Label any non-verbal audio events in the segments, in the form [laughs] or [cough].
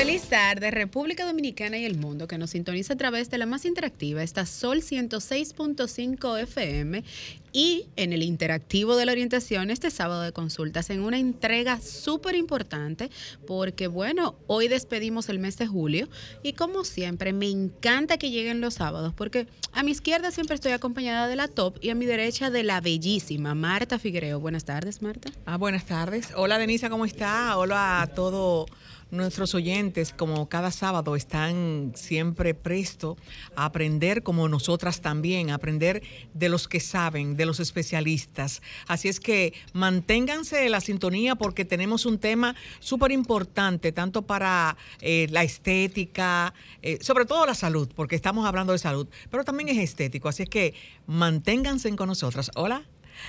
Feliz tarde, República Dominicana y el mundo que nos sintoniza a través de la más interactiva, esta Sol 106.5 FM y en el interactivo de la orientación este sábado de consultas en una entrega súper importante porque bueno, hoy despedimos el mes de julio y como siempre me encanta que lleguen los sábados porque a mi izquierda siempre estoy acompañada de la top y a mi derecha de la bellísima Marta Figuereo. Buenas tardes, Marta. Ah, buenas tardes. Hola, Denisa, ¿cómo está? Hola a todo Nuestros oyentes, como cada sábado, están siempre presto a aprender como nosotras también, a aprender de los que saben, de los especialistas. Así es que manténganse en la sintonía porque tenemos un tema súper importante, tanto para eh, la estética, eh, sobre todo la salud, porque estamos hablando de salud, pero también es estético. Así es que manténganse con nosotras. Hola.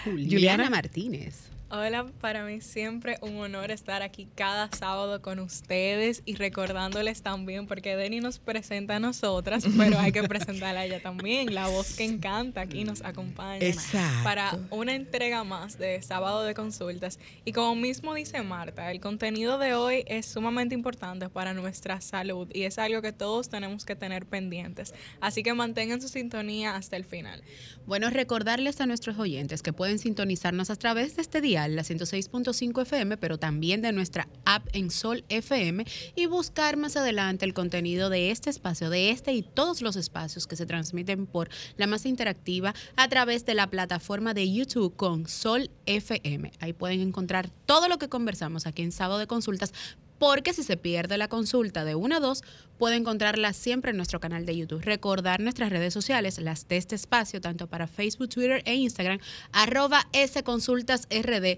Juliana Martínez. Hola, para mí siempre un honor estar aquí cada sábado con ustedes y recordándoles también, porque Denny nos presenta a nosotras, pero hay que presentarla a ella también, la voz que encanta aquí nos acompaña Exacto. para una entrega más de sábado de consultas. Y como mismo dice Marta, el contenido de hoy es sumamente importante para nuestra salud y es algo que todos tenemos que tener pendientes. Así que mantengan su sintonía hasta el final. Bueno, recordarles a nuestros oyentes que pueden sintonizarnos a través de este día la 106.5 FM, pero también de nuestra app en Sol FM y buscar más adelante el contenido de este espacio, de este y todos los espacios que se transmiten por la más interactiva a través de la plataforma de YouTube con Sol FM. Ahí pueden encontrar todo lo que conversamos aquí en Sábado de Consultas, porque si se pierde la consulta de 1 a 2, puede encontrarla siempre en nuestro canal de YouTube. Recordar nuestras redes sociales, las de este espacio, tanto para Facebook, Twitter e Instagram, arroba sconsultasrd.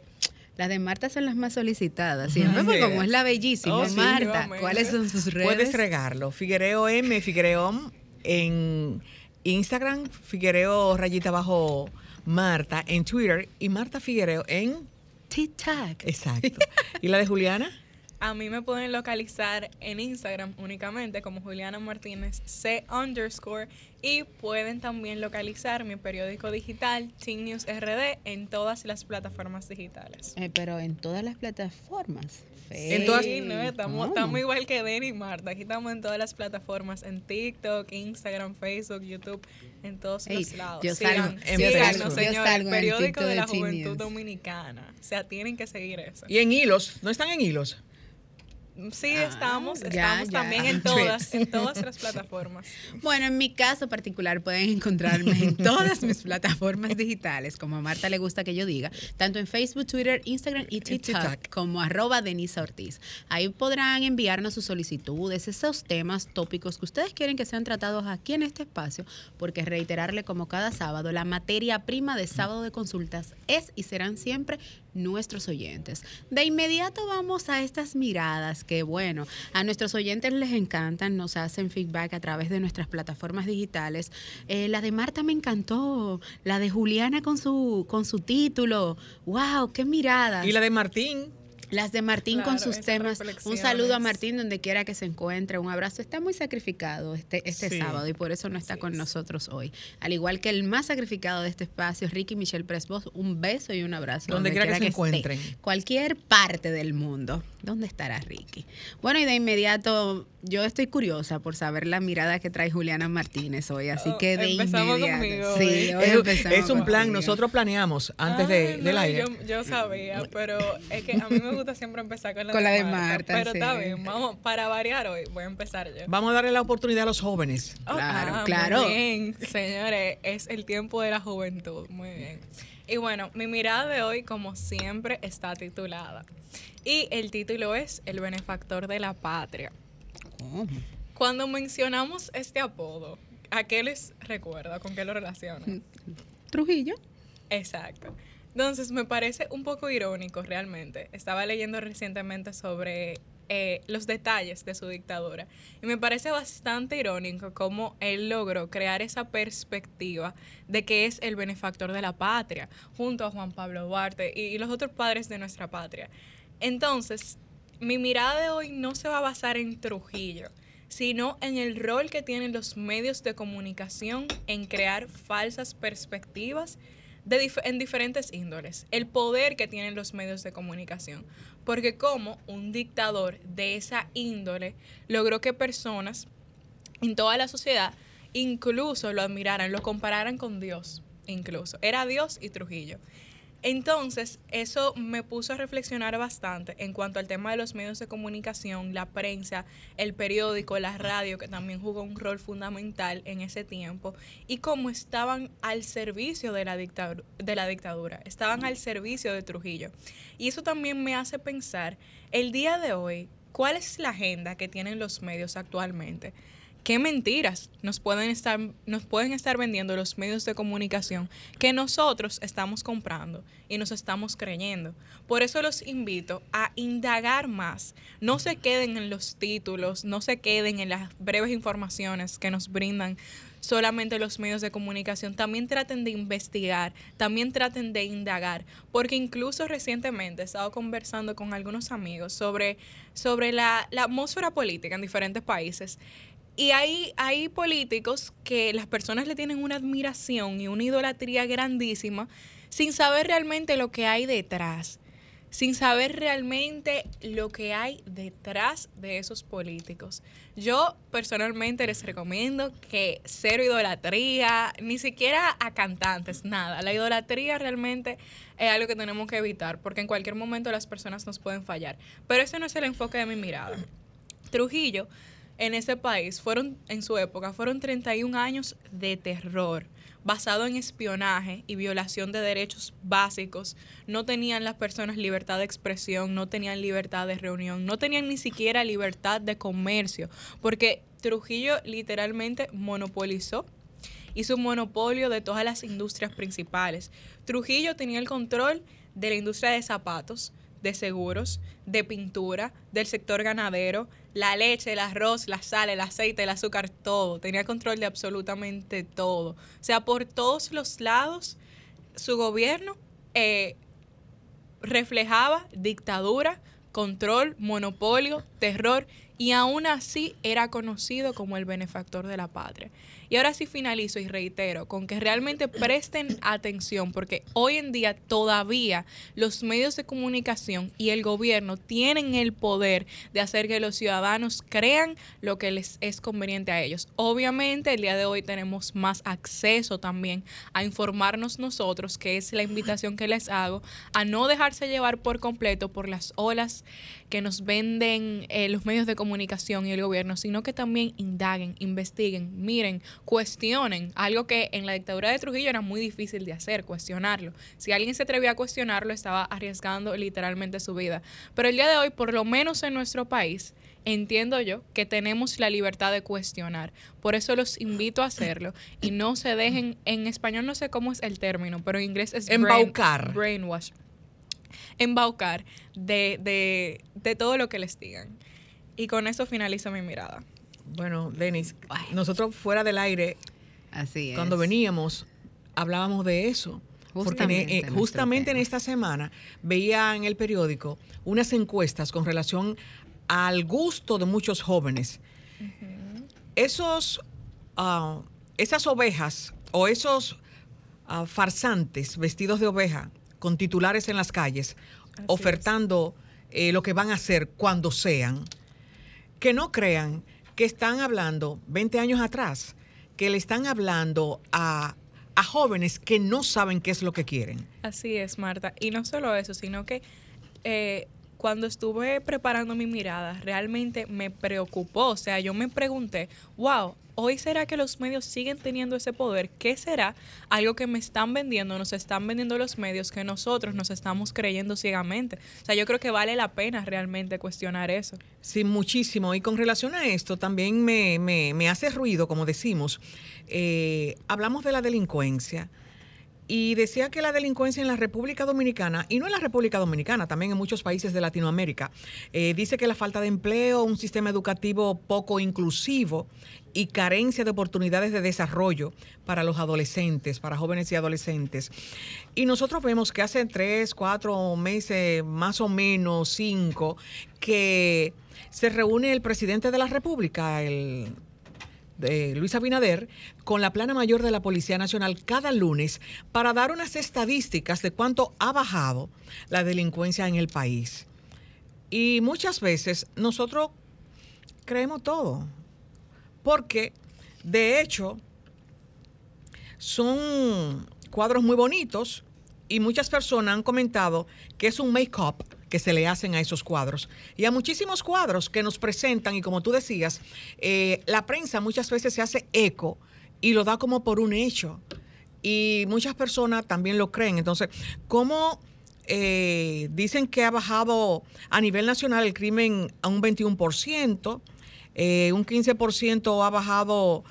Las de Marta son las más solicitadas, siempre, porque como es la bellísima Oh, sí, Marta. ¿cuáles son sus redes? Puedes regarlo. Figuereo M, Figuereo en Instagram, Figuereo rayita abajo Marta en Twitter y Marta Figuereo en... TikTok. Exacto. ¿Y la de Juliana? A mí me pueden localizar en Instagram únicamente como Juliana Martínez C underscore y pueden también localizar mi periódico digital Teen News RD en todas las plataformas digitales. Eh, pero en todas las plataformas. En todas- Sí, no, estamos, igual que Denny y Marta. Aquí estamos en todas las plataformas, en TikTok, Instagram, Facebook, YouTube, en todos Ey, los lados. yo Sigan- salgo- en síganos, Facebook. Yo señores. salgo en el periódico de la Juventud. Dominicana. O sea, tienen que seguir eso. Y en hilos. ¿No están en hilos? Sí, Ah, estamos, ya, estamos ya. también en [laughs] todas, en todas las [laughs] plataformas. Bueno, en mi caso particular pueden encontrarme en todas mis plataformas digitales, como a Marta le gusta que yo diga, tanto en Facebook, Twitter, Instagram y TikTok, TikTok. como arroba Denisa Ortiz. Ahí podrán enviarnos sus solicitudes, esos temas tópicos que ustedes quieren que sean tratados aquí en este espacio, porque reiterarle como cada sábado, la materia prima de sábado de consultas es y serán siempre nuestros oyentes. De inmediato vamos a estas miradas que, bueno, a nuestros oyentes les encantan, nos hacen feedback a través de nuestras plataformas digitales. Eh, la de Marta me encantó, la de Juliana con su, con su título. ¡Wow! ¡Qué miradas! Y la de Martín. Las de Martín con sus temas. Un saludo a Martín donde quiera que se encuentre. Un abrazo. Está muy sacrificado este, este Sí. sábado y por eso no está Así con es. nosotros hoy. Al igual que el más sacrificado de este espacio, Ricky Michelle Presbos, un beso y un abrazo. Donde quiera que se esté. encuentren. Cualquier parte del mundo. ¿Dónde estará Ricky? Bueno, y de inmediato yo estoy curiosa por saber la mirada que trae Juliana Martínez hoy. Así Oh, que de empezamos inmediato. conmigo sí, hoy. Es, empezamos es un plan, nosotros planeamos antes de, Ay, del no, aire. Yo, yo sabía, pero es que a mí me gusta siempre empezar con la, [laughs] Con la de, de Marta. Marta, Pero sí. está bien, vamos, para variar hoy, voy a empezar yo. Vamos a darle la oportunidad a los jóvenes. Oh, Claro, muy claro. bien, señores, es el tiempo de la juventud. Muy bien. Y bueno, mi mirada de hoy, como siempre, está titulada. Y el título es El benefactor de la patria. Cuando mencionamos este apodo, ¿a qué les recuerda? ¿Con qué lo relacionan? Trujillo. Exacto. Entonces, me parece un poco irónico realmente. Estaba leyendo recientemente sobre eh, los detalles de su dictadura y me parece bastante irónico cómo él logró crear esa perspectiva de que es el benefactor de la patria, junto a Juan Pablo Duarte y, y los otros padres de nuestra patria. Entonces, mi mirada de hoy no se va a basar en Trujillo, sino en el rol que tienen los medios de comunicación en crear falsas perspectivas en diferentes índoles, el poder que tienen los medios de comunicación, porque como un dictador de esa índole logró que personas en toda la sociedad incluso lo admiraran, lo compararan con Dios, incluso. Era Dios y Trujillo. Entonces, eso me puso a reflexionar bastante en cuanto al tema de los medios de comunicación, la prensa, el periódico, la radio, que también jugó un rol fundamental en ese tiempo, y cómo estaban al servicio de la, dictadura, de la dictadura, estaban al servicio de Trujillo. Y eso también me hace pensar, el día de hoy, ¿cuál es la agenda que tienen los medios actualmente? Qué mentiras nos pueden estar nos pueden estar vendiendo los medios de comunicación que nosotros estamos comprando y nos estamos creyendo. Por eso los invito a indagar más. No se queden en los títulos, no se queden en las breves informaciones que nos brindan solamente los medios de comunicación, también traten de investigar, también traten de indagar, porque incluso recientemente he estado conversando con algunos amigos sobre, sobre la, la atmósfera política en diferentes países y hay, hay políticos que las personas le tienen una admiración y una idolatría grandísima sin saber realmente lo que hay detrás, sin saber realmente lo que hay detrás de esos políticos. Yo personalmente les recomiendo que cero idolatría, ni siquiera a cantantes, nada. La idolatría realmente es algo que tenemos que evitar porque en cualquier momento las personas nos pueden fallar. Pero ese no es el enfoque de mi mirada. Trujillo en ese país fueron, en su época, fueron 31 años de terror basado en espionaje y violación de derechos básicos. No tenían las personas libertad de expresión, no tenían libertad de reunión, no tenían ni siquiera libertad de comercio, porque Trujillo literalmente monopolizó hizo un monopolio de todas las industrias principales. Trujillo tenía el control de la industria de zapatos, de seguros, de pintura, del sector ganadero, la leche, el arroz, la sal, el aceite, el azúcar, todo. Tenía control de absolutamente todo. O sea, por todos los lados, su gobierno eh, reflejaba dictadura, control, monopolio, terror, y aún así era conocido como el benefactor de la patria. Y ahora sí finalizo y reitero con que realmente presten atención porque hoy en día todavía los medios de comunicación y el gobierno tienen el poder de hacer que los ciudadanos crean lo que les es conveniente a ellos. Obviamente el día de hoy tenemos más acceso también a informarnos nosotros, que es la invitación que les hago, a no dejarse llevar por completo por las olas que nos venden eh, los medios de comunicación y el gobierno, sino que también indaguen, investiguen, miren, cuestionen, algo que en la dictadura de Trujillo era muy difícil de hacer, cuestionarlo. Si alguien se atrevía a cuestionarlo, estaba arriesgando literalmente su vida. Pero el día de hoy, por lo menos en nuestro país, entiendo yo que tenemos la libertad de cuestionar. Por eso los invito a hacerlo y no se dejen, en español no sé cómo es el término, pero en inglés es embaucar. brainwash. Embaucar de, de, de todo lo que les digan. Y con eso finalizo mi mirada. Bueno, Denis, nosotros fuera del aire, Así cuando veníamos, hablábamos de eso. Justamente, porque justamente en esta semana veía en el periódico unas encuestas con relación al gusto de muchos jóvenes. Esos, ah, esas ovejas o esos ah, farsantes vestidos de oveja con titulares en las calles, ofertando eh, lo que van a hacer cuando sean, que no crean que están hablando 20 años atrás, que le están hablando a, jóvenes que no saben qué es lo que quieren. Así es, Marta. Y no solo eso, sino que eh, cuando estuve preparando mi mirada, realmente me preocupó. O sea, yo me pregunté, wow, hoy será que los medios siguen teniendo ese poder. ¿Qué será algo que me están vendiendo, nos están vendiendo los medios que nosotros nos estamos creyendo ciegamente? O sea, yo creo que vale la pena realmente cuestionar eso. Sí, muchísimo. Y con relación a esto, también me, me, me hace ruido, como decimos, eh, hablamos de la delincuencia y decía que la delincuencia en la República Dominicana, y no en la República Dominicana, también en muchos países de Latinoamérica, eh, dice que la falta de empleo, un sistema educativo poco inclusivo y carencia de oportunidades de desarrollo para los adolescentes, para jóvenes y adolescentes. Y nosotros vemos que hace tres, cuatro meses, más o menos cinco, que se reúne el presidente de la República, el de Luis Abinader con la plana mayor de la Policía Nacional cada lunes para dar unas estadísticas de cuánto ha bajado la delincuencia en el país. Y muchas veces nosotros creemos todo, porque de hecho son cuadros muy bonitos y muchas personas han comentado que es un make-up que se le hacen a esos cuadros. Y a muchísimos cuadros que nos presentan, y como tú decías, eh, la prensa muchas veces se hace eco y lo da como por un hecho. Y muchas personas también lo creen. Entonces, ¿cómo eh, dicen que ha bajado a nivel nacional el crimen a un 21%? Eh, un 15% ha bajado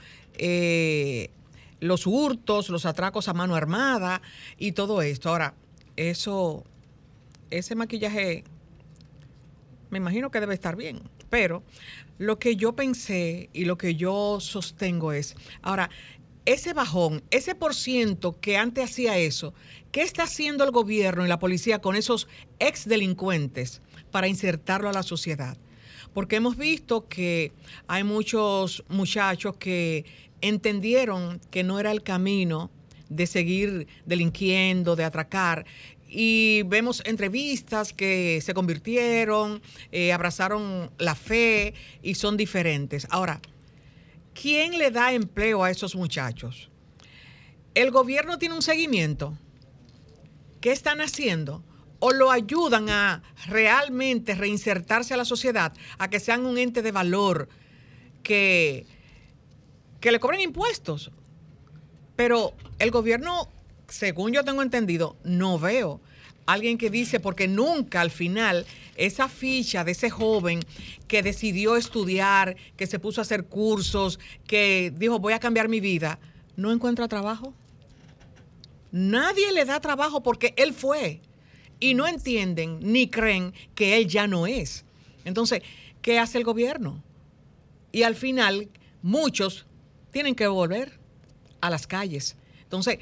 los hurtos, los atracos a mano armada y todo esto. Ahora, eso ese maquillaje me imagino que debe estar bien, pero lo que yo pensé y lo que yo sostengo es, ahora, ese bajón, ese por ciento que antes hacía eso, ¿qué está haciendo el gobierno y la policía con esos ex delincuentes para insertarlo a la sociedad? Porque hemos visto que hay muchos muchachos que entendieron que no era el camino de seguir delinquiendo, de atracar, y vemos entrevistas que se convirtieron, eh, abrazaron la fe y son diferentes. Ahora, ¿quién le da empleo a esos muchachos? ¿El gobierno tiene un seguimiento? ¿Qué están haciendo? ¿O lo ayudan a realmente reinsertarse a la sociedad, a que sean un ente de valor, que, que le cobren impuestos? Pero el gobierno según yo tengo entendido, no veo alguien que dice, porque nunca al final esa ficha de ese joven que decidió estudiar, que se puso a hacer cursos, que dijo voy a cambiar mi vida, no encuentra trabajo. Nadie le da trabajo porque él fue y no entienden ni creen que él ya no es. Entonces, ¿qué hace el gobierno? Y al final, muchos tienen que volver a las calles. Entonces,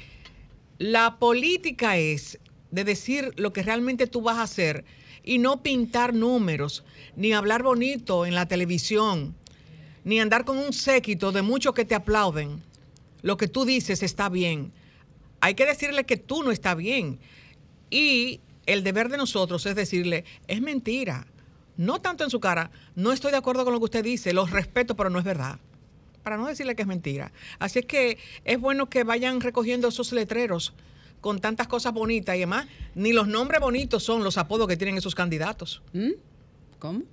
la política es de decir lo que realmente tú vas a hacer y no pintar números, ni hablar bonito en la televisión, ni andar con un séquito de muchos que te aplauden. Lo que tú dices está bien. Hay que decirle que tú no está bien. Y el deber de nosotros es decirle, es mentira. No tanto en su cara, no estoy de acuerdo con lo que usted dice, los respeto, pero no es verdad para no decirle que es mentira. Así es que es bueno que vayan recogiendo esos letreros con tantas cosas bonitas y además ni los nombres bonitos son los apodos que tienen esos candidatos. ¿Mm? ¿Cómo?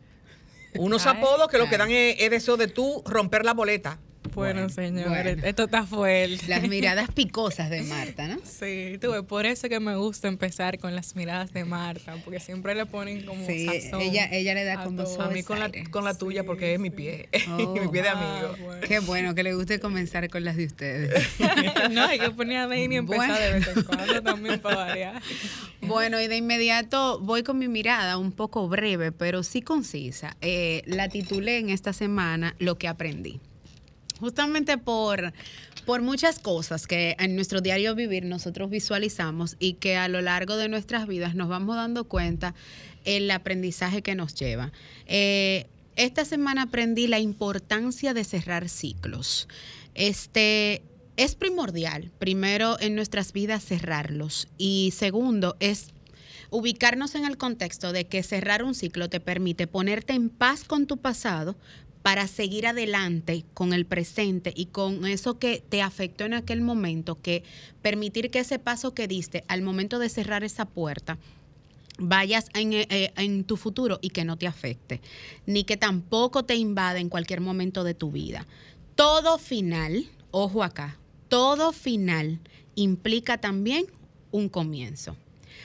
Unos apodos que lo que dan es, es deseo de tú romper la boleta. Bueno, señores, esto está fuerte. Las miradas [laughs] picosas de Marta, ¿no? Sí, tuve, por eso que me gusta empezar con las miradas de Marta, porque siempre le ponen como sí, Ella, ella le da como A mí con la, con la tuya, porque es mi pie, [laughs] mi pie de oh, amigo. Qué bueno que le guste comenzar con las de ustedes. [laughs] no, hay que poner a Dani y empezar de vez en cuando también para variar. Bueno, y de inmediato voy con mi mirada un poco breve, pero sí concisa. Eh, la titulé en esta semana Lo que aprendí justamente por, por muchas cosas que en nuestro diario vivir nosotros visualizamos y que a lo largo de nuestras vidas nos vamos dando cuenta el aprendizaje que nos lleva. Eh, esta semana aprendí la importancia de cerrar ciclos. Este es primordial, primero en nuestras vidas cerrarlos y segundo es ubicarnos en el contexto de que cerrar un ciclo te permite ponerte en paz con tu pasado para seguir adelante con el presente y con eso que te afectó en aquel momento, que permitir que ese paso que diste al momento de cerrar esa puerta, vayas en, eh, eh, en, tu futuro y que no te afecte, ni que tampoco te invade en cualquier momento de tu vida. Todo final, ojo acá, todo final implica también un comienzo.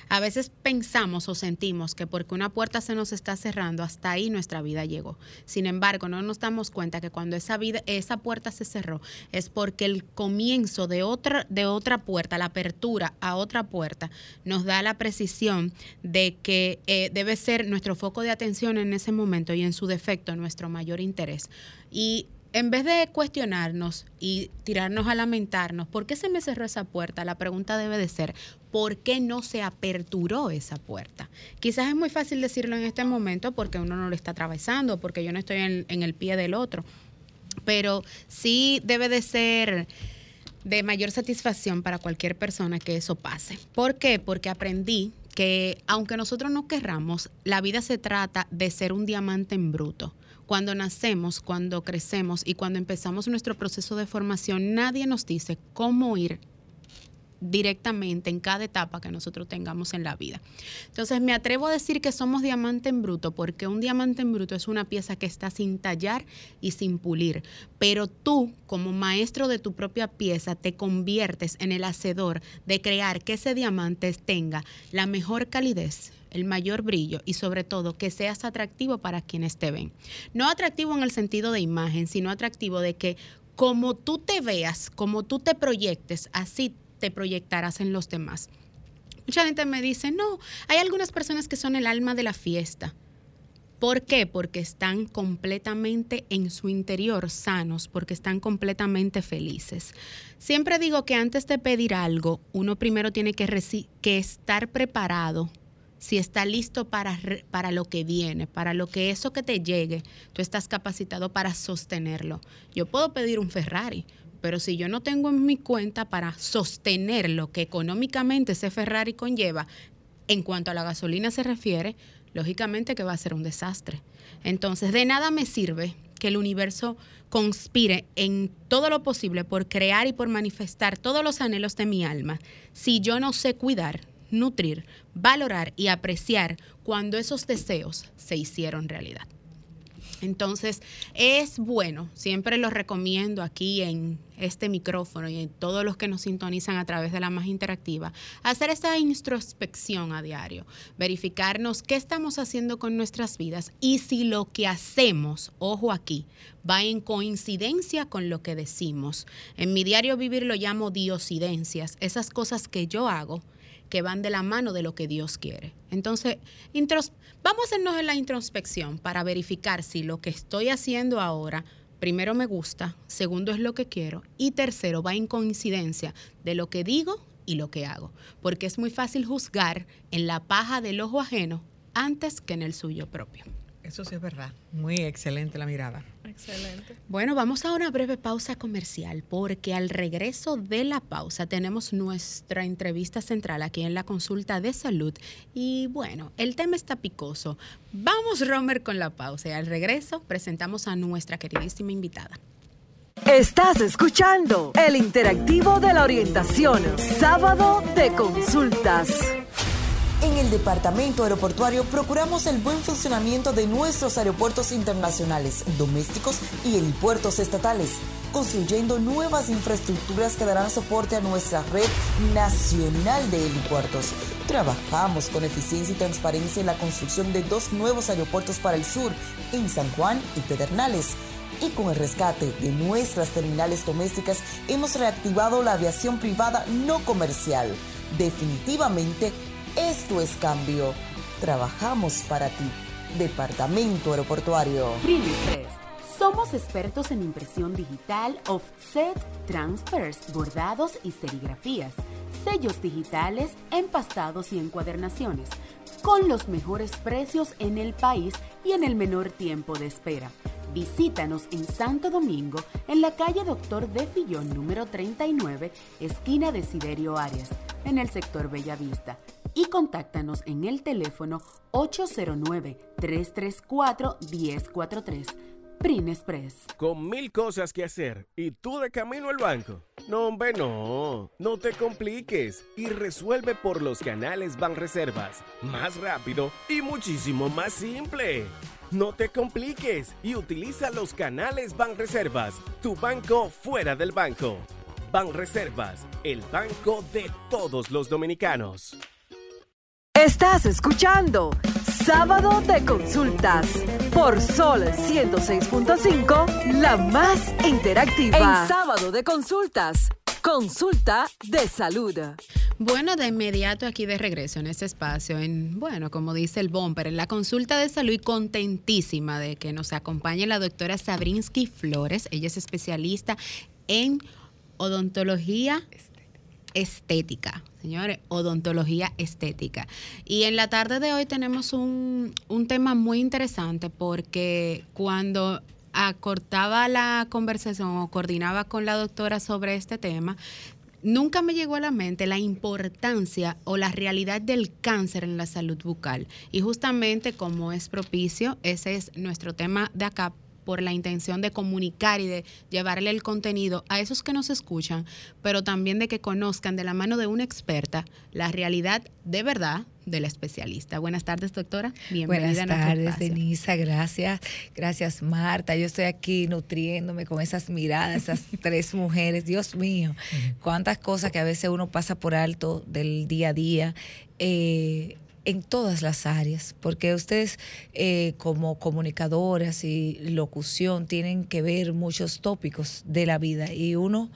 A veces pensamos o sentimos que porque una puerta se nos está cerrando, hasta ahí nuestra vida llegó. Sin embargo, no nos damos cuenta que cuando esa vida, esa puerta se cerró, es porque el comienzo de otra, de otra puerta, la apertura a otra puerta, nos da la precisión de que eh, debe ser nuestro foco de atención en ese momento y en su defecto nuestro mayor interés. Y en vez de cuestionarnos y tirarnos a lamentarnos, ¿por qué se me cerró esa puerta? La pregunta debe de ser, ¿por qué no se aperturó esa puerta? Quizás es muy fácil decirlo en este momento porque uno no lo está atravesando, porque yo no estoy en, en el pie del otro. pero sí debe de ser de mayor satisfacción para cualquier persona que eso pase. ¿Por qué? Porque aprendí que aunque nosotros no querramos, la vida se trata de ser un diamante en bruto. Cuando nacemos, cuando crecemos y cuando empezamos nuestro proceso de formación, nadie nos dice cómo ir directamente en cada etapa que nosotros tengamos en la vida. Entonces me atrevo a decir que somos diamante en bruto porque un diamante en bruto es una pieza que está sin tallar y sin pulir, pero tú como maestro de tu propia pieza te conviertes en el hacedor de crear que ese diamante tenga la mejor calidez, el mayor brillo y sobre todo que seas atractivo para quienes te ven. No atractivo en el sentido de imagen, sino atractivo de que como tú te veas, como tú te proyectes, así te proyectarás en los demás. Mucha gente me dice, no, hay algunas personas que son el alma de la fiesta. ¿Por qué? Porque están completamente en su interior sanos, porque están completamente felices. Siempre digo que antes de pedir algo, uno primero tiene que, que estar preparado, si está listo para, para lo que viene, para lo que eso que te llegue, tú estás capacitado para sostenerlo. Yo puedo pedir un Ferrari, pero si yo no tengo en mi cuenta para sostener lo que económicamente ese Ferrari conlleva, en cuanto a la gasolina se refiere, lógicamente que va a ser un desastre. Entonces, de nada me sirve que el universo conspire en todo lo posible por crear y por manifestar todos los anhelos de mi alma si yo no sé cuidar, nutrir, valorar y apreciar cuando esos deseos se hicieron realidad. Entonces, es bueno, siempre lo recomiendo aquí en este micrófono y en todos los que nos sintonizan a través de la más interactiva, hacer esa introspección a diario, verificarnos qué estamos haciendo con nuestras vidas y si lo que hacemos, ojo aquí, va en coincidencia con lo que decimos. En mi diario vivir lo llamo diosidencias, esas cosas que yo hago que van de la mano de lo que Dios quiere. Entonces, vamos a hacernos en la introspección para verificar si lo que estoy haciendo ahora, primero me gusta, segundo es lo que quiero y tercero va en coincidencia de lo que digo y lo que hago. Porque es muy fácil juzgar en la paja del ojo ajeno antes que en el suyo propio. Eso sí es verdad. Muy excelente la mirada. Excelente. Bueno, vamos a una breve pausa comercial porque al regreso de la pausa tenemos nuestra entrevista central aquí en la consulta de salud y bueno, el tema está picoso. Vamos, Romer, con la pausa y al regreso presentamos a nuestra queridísima invitada. Estás escuchando el interactivo de la orientación, sábado de consultas. En el Departamento Aeroportuario procuramos el buen funcionamiento de nuestros aeropuertos internacionales, domésticos y helipuertos estatales, construyendo nuevas infraestructuras que darán soporte a nuestra red nacional de helipuertos. Trabajamos con eficiencia y transparencia en la construcción de dos nuevos aeropuertos para el sur, en San Juan y Pedernales y con el rescate de nuestras terminales domésticas hemos reactivado la aviación privada no comercial. Definitivamente esto es cambio. Trabajamos para ti. Departamento Aeroportuario. Primistress. Somos expertos en impresión digital, offset, transfers, bordados y serigrafías, sellos digitales, empastados y encuadernaciones, con los mejores precios en el país y en el menor tiempo de espera. Visítanos en Santo Domingo, en la calle Doctor de Fillón número 39, esquina de Siderio Arias, en el sector Bellavista y contáctanos en el teléfono 809-334-1043. Prin Express. Con mil cosas que hacer y tú de camino al banco. No, hombre, no. No te compliques y resuelve por los canales Banreservas. Más rápido y muchísimo más simple. No te compliques y utiliza los canales Banreservas, tu banco fuera del banco. Banreservas, el banco de todos los dominicanos. Estás escuchando Sábado de Consultas por Sol 106.5, la más interactiva. En Sábado de Consultas, consulta de salud. Bueno, de inmediato aquí de regreso en este espacio, en, bueno, como dice el bumper, en la consulta de salud contentísima de que nos acompañe la doctora Sabrinsky Flores. Ella es especialista en odontología estética, señores, odontología estética. Y en la tarde de hoy tenemos un, un tema muy interesante porque cuando acortaba la conversación o coordinaba con la doctora sobre este tema, nunca me llegó a la mente la importancia o la realidad del cáncer en la salud bucal. Y justamente como es propicio, ese es nuestro tema de acá por la intención de comunicar y de llevarle el contenido a esos que nos escuchan, pero también de que conozcan de la mano de una experta la realidad de verdad de la especialista. Buenas tardes, doctora. Bienvenida Buenas tardes, Denisa. Gracias. Gracias, Marta. Yo estoy aquí nutriéndome con esas miradas, esas [laughs] tres mujeres. Dios mío, cuántas cosas que a veces uno pasa por alto del día a día. Eh, en todas las áreas, porque ustedes eh, como comunicadoras y locución tienen que ver muchos tópicos de la vida y uno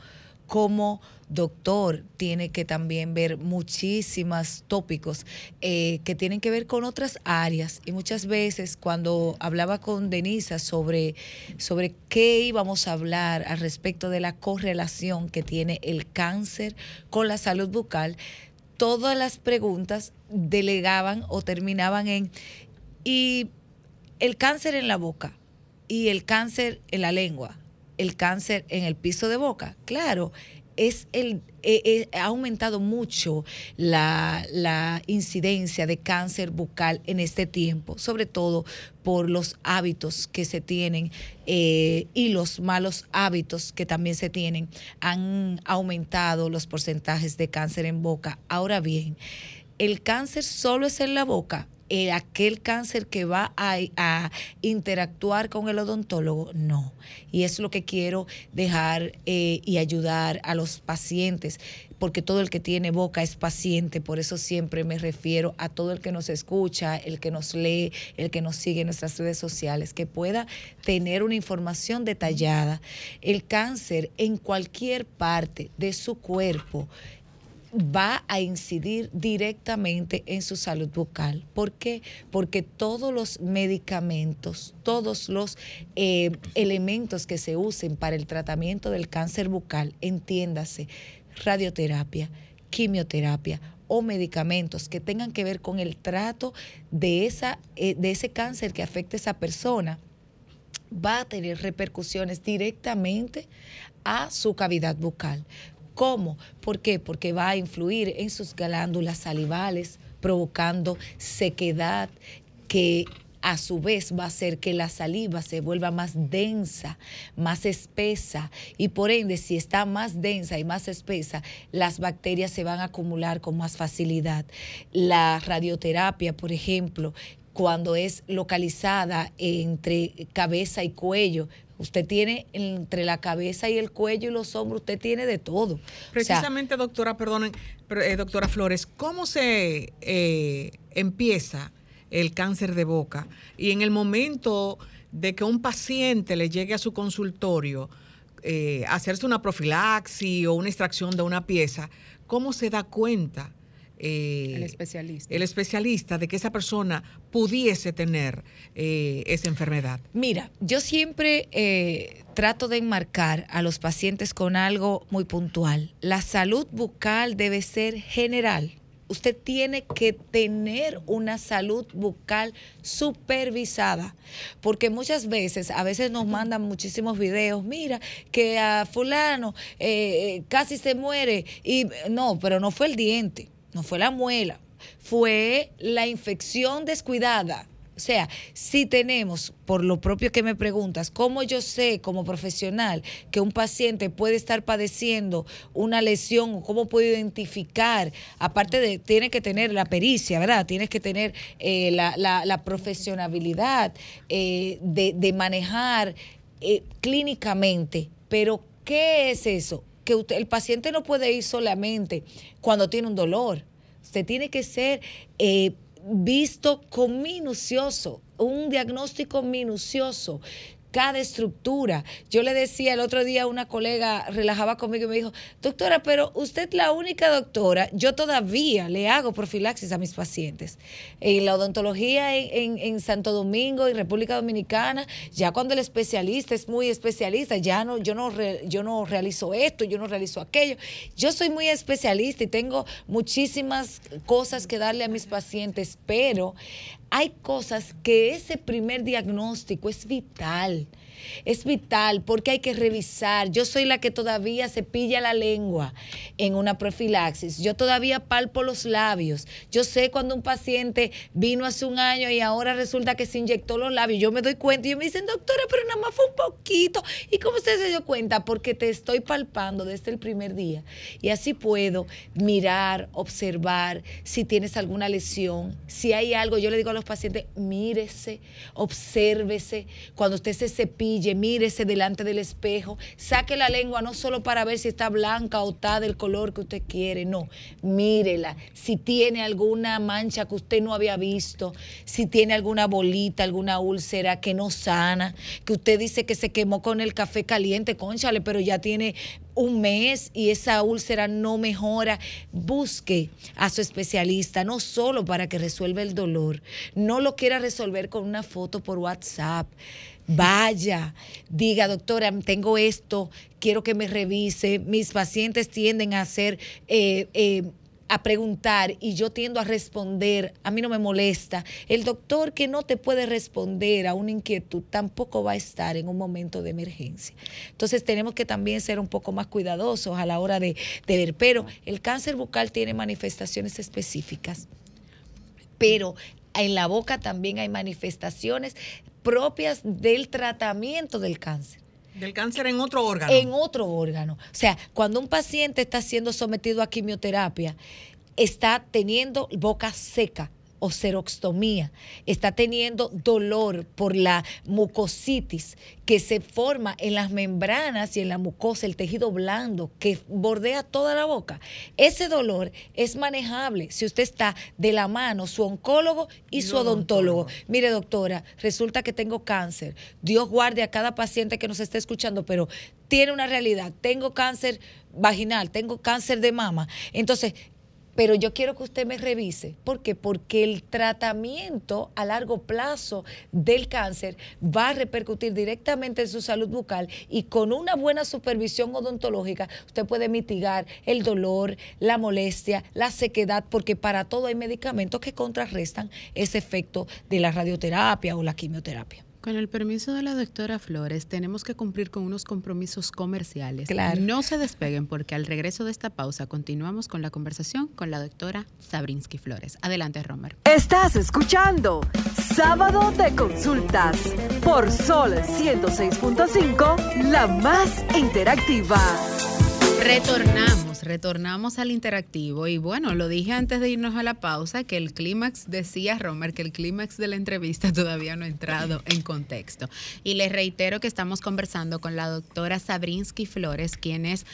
como doctor tiene que también ver muchísimos tópicos eh, que tienen que ver con otras áreas. Y muchas veces cuando hablaba con Denisa sobre, sobre qué íbamos a hablar al respecto de la correlación que tiene el cáncer con la salud bucal, todas las preguntas delegaban o terminaban en, ¿y el cáncer en la boca? ¿Y el cáncer en la lengua? ¿El cáncer en el piso de boca? Claro, es el, eh, eh, ha aumentado mucho la, incidencia de cáncer bucal en este tiempo, sobre todo por los hábitos que se tienen eh, y los malos hábitos que también se tienen. Han aumentado los porcentajes de cáncer en boca. Ahora bien, el cáncer solo es en la boca eh, aquel cáncer que va a, interactuar con el odontólogo, no. Y es lo que quiero dejar eh, y ayudar a los pacientes, porque todo el que tiene boca es paciente, por eso siempre me refiero a todo el que nos escucha, el que nos lee, el que nos sigue en nuestras redes sociales, que pueda tener una información detallada. El cáncer en cualquier parte de su cuerpo va a incidir directamente en su salud bucal. ¿Por qué? Porque todos los medicamentos, todos los eh, elementos que se usen para el tratamiento del cáncer bucal, entiéndase, radioterapia, quimioterapia o medicamentos que tengan que ver con el trato de, esa, eh, de ese cáncer que afecta a esa persona, va a tener repercusiones directamente a su cavidad bucal. ¿Cómo? ¿Por qué? Porque va a influir en sus glándulas salivales, provocando sequedad que a su vez va a hacer que la saliva se vuelva más densa, más espesa y por ende si está más densa y más espesa, las bacterias se van a acumular con más facilidad. La radioterapia, por ejemplo, cuando es localizada entre cabeza y cuello, Usted tiene entre la cabeza y el cuello y los hombros, usted tiene de todo. Precisamente, doctora, perdonen, eh, doctora Flores, ¿cómo se eh, empieza el cáncer de boca? Y en el momento de que un paciente le llegue a su consultorio, eh, hacerse una profilaxis o una extracción de una pieza, ¿cómo se da cuenta eh, el especialista. El especialista de que esa persona pudiese tener eh, esa enfermedad. Mira, yo siempre eh, trato de enmarcar a los pacientes con algo muy puntual. La salud bucal debe ser general. Usted tiene que tener una salud bucal supervisada, porque muchas veces, a veces nos mandan muchísimos videos, mira, que a fulano casi se muere, y no, pero no fue el diente no fue la muela, fue la infección descuidada. O sea, si tenemos, por lo propio que me preguntas, ¿cómo yo sé como profesional que un paciente puede estar padeciendo una lesión cómo puedo identificar? Aparte de, tiene que tener la pericia, ¿verdad? Tienes que tener eh, la, profesionalidad eh, de, manejar eh, clínicamente. Pero, ¿qué es eso? Que el paciente no puede ir solamente cuando tiene un dolor. Usted tiene que ser eh, visto con minucioso, un diagnóstico minucioso cada estructura. Yo le decía el otro día a una colega, relajaba conmigo y me dijo, doctora, pero usted la única doctora, yo todavía le hago profilaxis a mis pacientes. En la odontología en, Santo Domingo y República Dominicana, ya cuando el especialista es muy especialista, ya no, yo no, yo no realizo esto, yo no realizo aquello. Yo soy muy especialista y tengo muchísimas cosas que darle a mis pacientes, pero hay cosas que ese primer diagnóstico es vital. Es vital porque hay que revisar. Yo soy la que todavía se pilla la lengua en una profilaxis. Yo todavía palpo los labios. Yo sé cuando un paciente vino hace un año y ahora resulta que se inyectó los labios. Yo me doy cuenta y me dicen, doctora, pero nada más fue un poquito. ¿Y cómo usted se dio cuenta? Porque te estoy palpando desde el primer día. Y así puedo mirar, observar si tienes alguna lesión, si hay algo. Yo le digo a los pacientes, mírese, obsérvese. Cuando usted se mírese delante del espejo. Saque la lengua no solo para ver si está blanca o está del color que usted quiere, no. Mírela. Si tiene alguna mancha que usted no había visto, si tiene alguna bolita, alguna úlcera que no sana, que usted dice que se quemó con el café caliente, conchale, pero ya tiene un mes y esa úlcera no mejora, busque a su especialista, no solo para que resuelva el dolor, no lo quiera resolver con una foto por WhatsApp. Vaya, diga, doctora, tengo esto, quiero que me revise. Mis pacientes tienden a hacer eh, eh, a preguntar y yo tiendo a responder, a mí no me molesta. El doctor que no te puede responder a una inquietud tampoco va a estar en un momento de emergencia. Entonces tenemos que también ser un poco más cuidadosos a la hora de, de ver. Pero el cáncer bucal tiene manifestaciones específicas, pero en la boca también hay manifestaciones propias del tratamiento del cáncer. Del cáncer en otro órgano. En otro órgano. O sea, cuando un paciente está siendo sometido a quimioterapia, está teniendo boca seca o seroxtomía, está teniendo dolor por la mucositis que se forma en las membranas y en la mucosa, el tejido blando que bordea toda la boca. Ese dolor es manejable si usted está de la mano, su oncólogo y, su odontólogo. Mire, doctora, resulta que tengo cáncer. Dios guarde a cada paciente que nos esté escuchando, pero tiene una realidad. Tengo cáncer vaginal, tengo cáncer de mama. Entonces, pero yo quiero que usted me revise. ¿Por qué? Porque el tratamiento a largo plazo del cáncer va a repercutir directamente en su salud bucal y con una buena supervisión odontológica usted puede mitigar el dolor, la molestia, la sequedad, porque para todo hay medicamentos que contrarrestan ese efecto de la radioterapia o la quimioterapia. Con el permiso de la doctora Flores, tenemos que cumplir con unos compromisos comerciales. Claro. No se despeguen porque al regreso de esta pausa continuamos con la conversación con la doctora Sabrinsky Flores. Adelante, Romer. Estás escuchando Sábado de Consultas por Sol 106.5, la más interactiva. Retornamos, retornamos al interactivo y bueno, lo dije antes de irnos a la pausa que el clímax, decía Romer, que el clímax de la entrevista [laughs] todavía no ha entrado en contexto. Y les reitero que estamos conversando con la doctora Sabrinsky Flores, quien es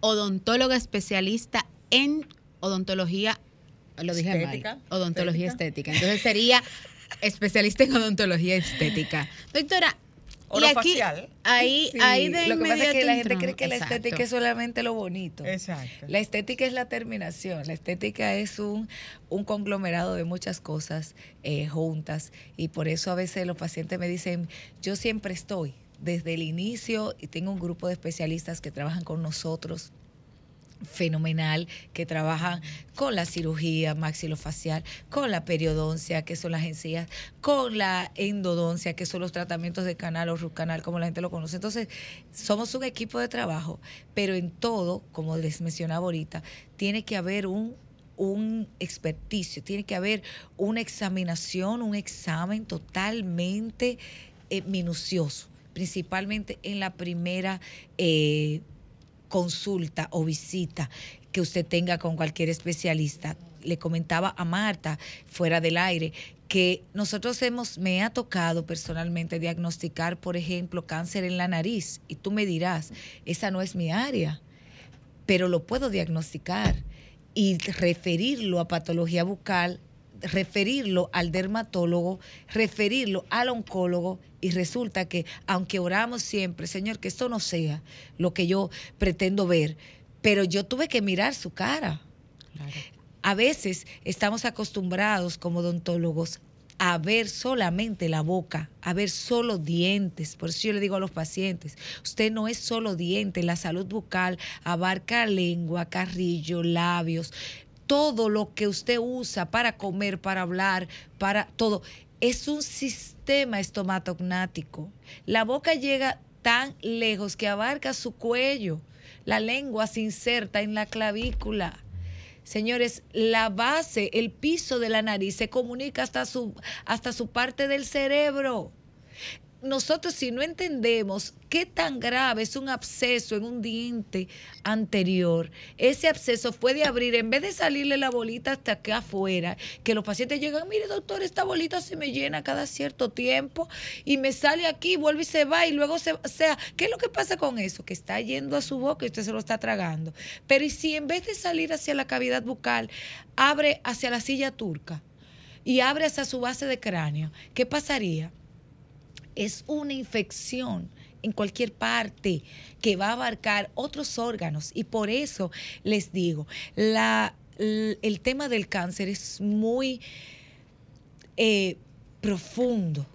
odontóloga especialista en odontología, lo dije Estética. mal, odontología estética. Entonces sería especialista en odontología estética. Doctora, y aquí, Orofacial. ahí, Sí, ahí de lo que pasa es que la gente cree que la estética es solamente lo bonito. Exacto. La estética es la terminación, la estética es un, un conglomerado de muchas cosas eh, juntas y por eso a veces los pacientes me dicen, yo siempre estoy desde el inicio y tengo un grupo de especialistas que trabajan con nosotros fenomenal que trabajan con la cirugía maxilofacial, con la periodoncia, que son las encías, con la endodoncia, que son los tratamientos de canal o root canal, como la gente lo conoce. Entonces, somos un equipo de trabajo, pero en todo, como les mencionaba ahorita, tiene que haber un un experticio, tiene que haber una examinación, un examen totalmente eh, minucioso, principalmente en la primera eh, consulta o visita que usted tenga con cualquier especialista. Le comentaba a Marta fuera del aire que nosotros hemos, me ha tocado personalmente diagnosticar, por ejemplo, cáncer en la nariz y tú me dirás, esa no es mi área, pero lo puedo diagnosticar y referirlo a patología bucal, referirlo al dermatólogo, referirlo al oncólogo y resulta que aunque oramos siempre, Señor, que esto no sea lo que yo pretendo ver, pero yo tuve que mirar su cara. A veces estamos acostumbrados como odontólogos a ver solamente la boca, a ver solo dientes. Por eso yo le digo a los pacientes, usted no es solo diente, la salud bucal abarca lengua, carrillo, labios, todo lo que usted usa para comer, para hablar, para todo. es un sistema estomatognático. La boca llega tan lejos que abarca su cuello. La lengua se inserta en la clavícula. Señores, la base, el piso de la nariz se comunica hasta su, hasta su parte del cerebro nosotros si no entendemos qué tan grave es un absceso en un diente anterior, ese absceso puede abrir, en vez de salirle la bolita hasta acá afuera, que los pacientes llegan, mire doctor, esta bolita se me llena cada cierto tiempo y me sale aquí, vuelve y se va y luego se, o sea, ¿qué es lo que pasa con eso? Que está yendo a su boca y usted se lo está tragando. Pero ¿y si en vez de salir hacia la cavidad bucal, abre hacia la silla turca y abre hacia su base de cráneo, ¿qué pasaría? Es una infección en cualquier parte que va a abarcar otros órganos. Y por eso les digo, la, el tema del cáncer es muy eh, profundo.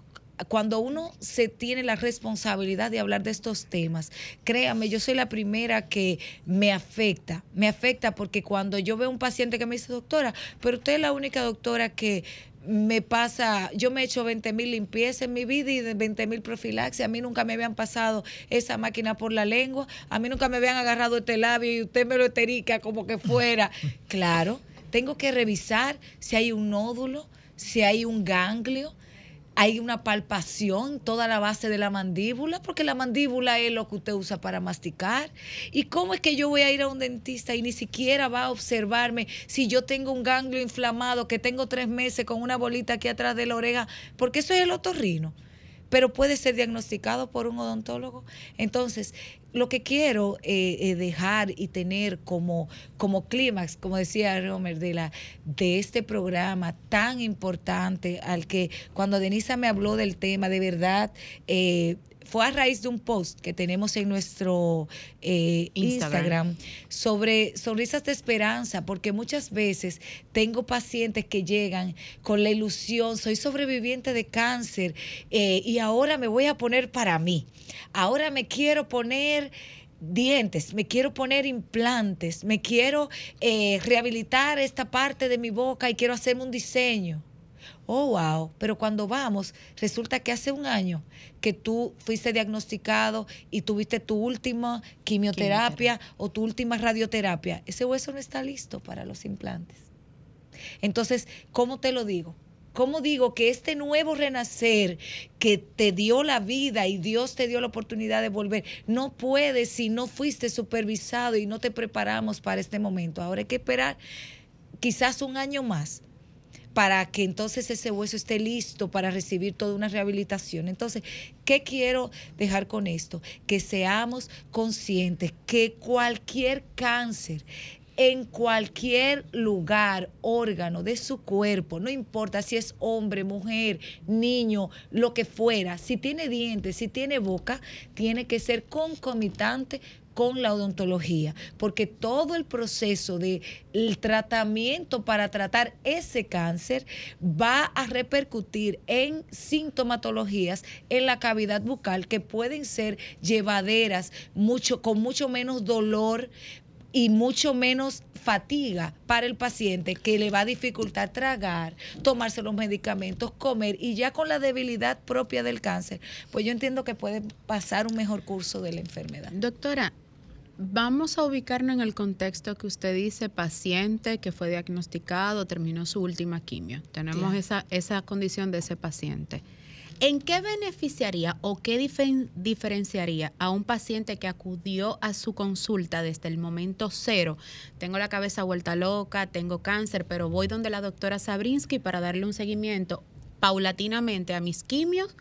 Cuando uno se tiene la responsabilidad de hablar de estos temas, créame, yo soy la primera que me afecta, me afecta porque cuando yo veo un paciente que me dice, doctora, pero usted es la única doctora que me pasa, yo me he hecho 20 mil limpiezas en mi vida y 20 mil profilaxis. A mí nunca me habían pasado esa máquina por la lengua. A mí nunca me habían agarrado este labio y usted me lo eterica como que fuera. [laughs] Claro, tengo que revisar si hay un nódulo, si hay un ganglio, hay una palpación, toda la base de la mandíbula, porque la mandíbula es lo que usted usa para masticar. ¿Y cómo es que yo voy a ir a un dentista y ni siquiera va a observarme si yo tengo un ganglio inflamado, que tengo tres meses con una bolita aquí atrás de la oreja? Porque eso es el otorrino pero puede ser diagnosticado por un odontólogo. Entonces, lo que quiero eh, eh, dejar y tener como, como clímax, como decía Romer, de, la, de este programa tan importante al que cuando Denisa me habló del tema, de verdad, eh, fue a raíz de un post que tenemos en nuestro eh, Instagram. sobre sonrisas de esperanza, porque muchas veces tengo pacientes que llegan con la ilusión, soy sobreviviente de cáncer eh, y ahora me voy a poner para mí, ahora me quiero poner dientes, me quiero poner implantes, me quiero eh, rehabilitar esta parte de mi boca y quiero hacerme un diseño oh, wow, pero cuando vamos, resulta que hace un año que tú fuiste diagnosticado y tuviste tu última quimioterapia, o tu última radioterapia, ese hueso no está listo para los implantes. Entonces, ¿cómo te lo digo? ¿Cómo digo que este nuevo renacer que te dio la vida y Dios te dio la oportunidad de volver, no puedes si no fuiste supervisado y no te preparamos para este momento? Ahora hay que esperar quizás un año más para que entonces ese hueso esté listo para recibir toda una rehabilitación. Entonces, ¿qué quiero dejar con esto? Que seamos conscientes que cualquier cáncer en cualquier lugar, órgano de su cuerpo, no importa si es hombre, mujer, niño, lo que fuera, si tiene dientes, si tiene boca, tiene que ser concomitante con la odontología, porque todo el proceso de el tratamiento para tratar ese cáncer va a repercutir en sintomatologías en la cavidad bucal que pueden ser llevaderas mucho con mucho menos dolor, y mucho menos fatiga para el paciente que le va a dificultar tragar, tomarse los medicamentos, comer y ya con la debilidad propia del cáncer, pues yo entiendo que puede pasar un mejor curso de la enfermedad. Doctora, Vamos a ubicarnos en el contexto que usted dice, paciente que fue diagnosticado, terminó su última quimio. Tenemos esa, esa condición de ese paciente. ¿En qué beneficiaría o qué diferenciaría a un paciente que acudió a su consulta desde el momento cero? Tengo la cabeza vuelta loca, tengo cáncer, pero voy donde la doctora Sabrinsky para darle un seguimiento paulatinamente a mis quimios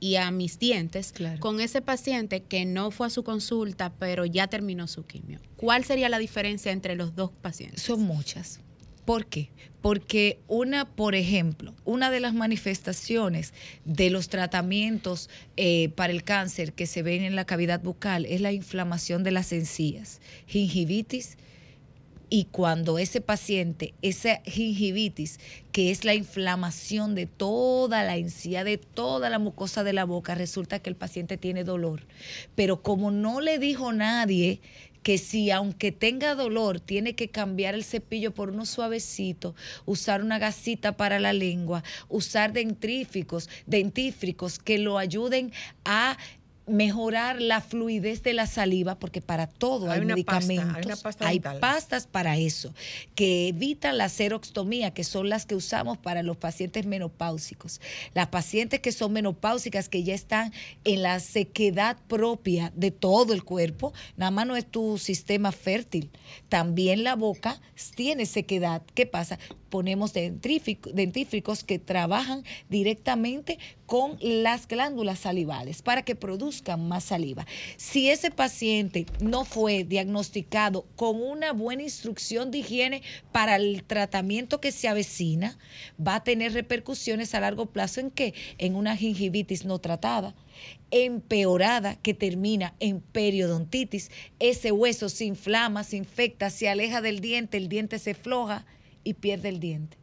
y a mis dientes con ese paciente que no fue a su consulta, pero ya terminó su quimio. ¿Cuál sería la diferencia entre los dos pacientes? Son muchas. ¿Por qué? Porque una, por ejemplo, una de las manifestaciones de los tratamientos eh, para el cáncer que se ven en la cavidad bucal es la inflamación de las encías, gingivitis, y cuando ese paciente, esa gingivitis, que es la inflamación de toda la encía, de toda la mucosa de la boca, resulta que el paciente tiene dolor. Pero como no le dijo nadie que si aunque tenga dolor, tiene que cambiar el cepillo por uno suavecito, usar una gasita para la lengua, usar dentríficos, dentífricos que lo ayuden a mejorar la fluidez de la saliva, porque para todo hay, medicamentos, hay, pastas para eso, que evitan la seroxtomía, que son las que usamos para los pacientes menopáusicos. Las pacientes que son menopáusicas, que ya están en la sequedad propia de todo el cuerpo, nada más no es tu sistema fértil, también la boca tiene sequedad. ¿Qué pasa? Ponemos dentífricos que trabajan directamente con las glándulas salivales para que produzcan más saliva. Si ese paciente no fue diagnosticado con una buena instrucción de higiene para el tratamiento que se avecina, va a tener repercusiones a largo plazo en qué? En una gingivitis no tratada empeorada que termina en periodontitis. Ese hueso se inflama, se infecta, se aleja del diente, el diente se floja y pierde el diente.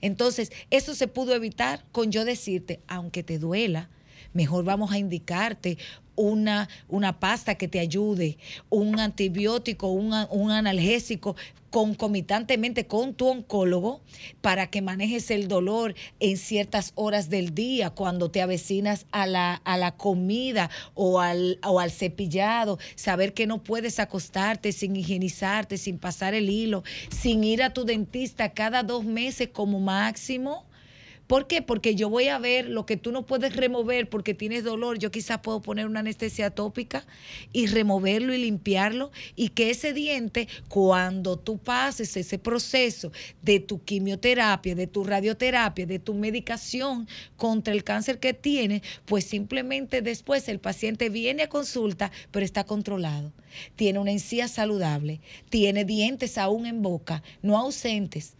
Entonces, eso se pudo evitar con yo decirte, aunque te duela, mejor vamos a indicarte una, una pasta que te ayude, un antibiótico, un analgésico concomitantemente con tu oncólogo para que manejes el dolor en ciertas horas del día, cuando te avecinas a la, a la comida o al, o al cepillado, saber que no puedes acostarte sin higienizarte, sin pasar el hilo, sin ir a tu dentista cada dos meses como máximo ¿Por qué? Porque yo voy a ver lo que tú no puedes remover porque tienes dolor. Yo quizás puedo poner una anestesia tópica y removerlo y limpiarlo y que ese diente, cuando tú pases ese proceso de tu quimioterapia, de tu radioterapia, de tu medicación contra el cáncer que tiene, pues simplemente después el paciente viene a consulta, pero está controlado. Tiene una encía saludable, tiene dientes aún en boca, no ausentes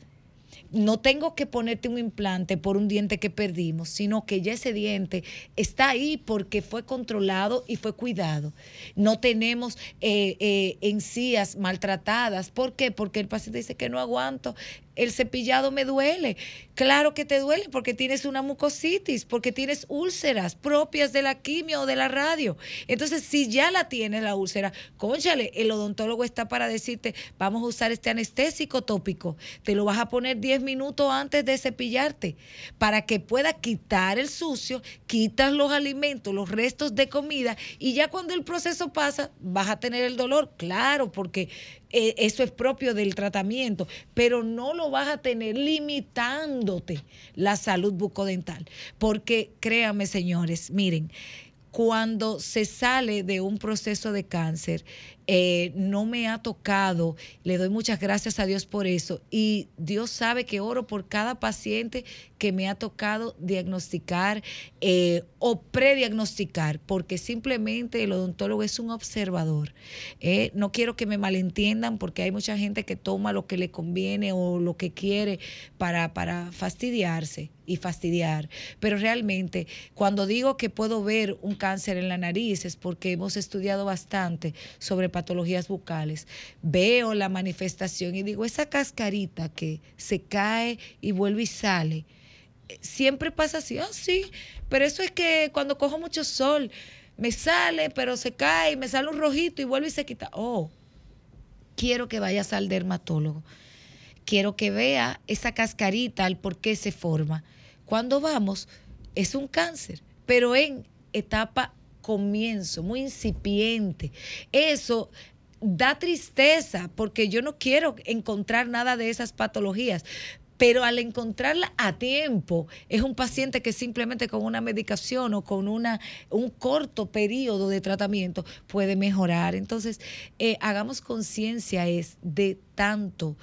no tengo que ponerte un implante por un diente que perdimos, sino que ya ese diente está ahí porque fue controlado y fue cuidado. No tenemos eh, eh, encías maltratadas. ¿Por qué? Porque el paciente dice que no aguanto el cepillado me duele. Claro que te duele porque tienes una mucositis, porque tienes úlceras propias de la quimio o de la radio. Entonces, si ya la tienes la úlcera, conchale, el odontólogo está para decirte, vamos a usar este anestésico tópico. Te lo vas a poner 10 minutos antes de cepillarte para que pueda quitar el sucio, quitas los alimentos, los restos de comida y ya cuando el proceso pasa, vas a tener el dolor, claro, porque eh, eso es propio del tratamiento, pero no lo vas a tener limitándote la salud bucodental. Porque créanme, señores, miren, cuando se sale de un proceso de cáncer, eh, no me ha tocado, le doy muchas gracias a Dios por eso y Dios sabe que oro por cada paciente que me ha tocado diagnosticar eh, o prediagnosticar, porque simplemente el odontólogo es un observador. Eh, no quiero que me malentiendan porque hay mucha gente que toma lo que le conviene o lo que quiere para, para fastidiarse y fastidiar. Pero realmente, cuando digo que puedo ver un cáncer en la nariz es porque hemos estudiado bastante sobre patologías bucales, veo la manifestación y digo, esa cascarita que se cae y vuelve y sale, eh, siempre pasa así, ah, sí, pero eso es que cuando cojo mucho sol, me sale, pero se cae, me sale un rojito y vuelve y se quita. Oh, quiero que vayas al dermatólogo. Quiero que vea esa cascarita, el por qué se forma. Cuando vamos, es un cáncer, pero en etapa comienzo, muy incipiente. Eso da tristeza porque yo no quiero encontrar nada de esas patologías. Pero al encontrarla a tiempo, es un paciente que simplemente con una medicación o con una, un corto periodo de tratamiento puede mejorar. Entonces, eh, hagamos conciencia es de tanto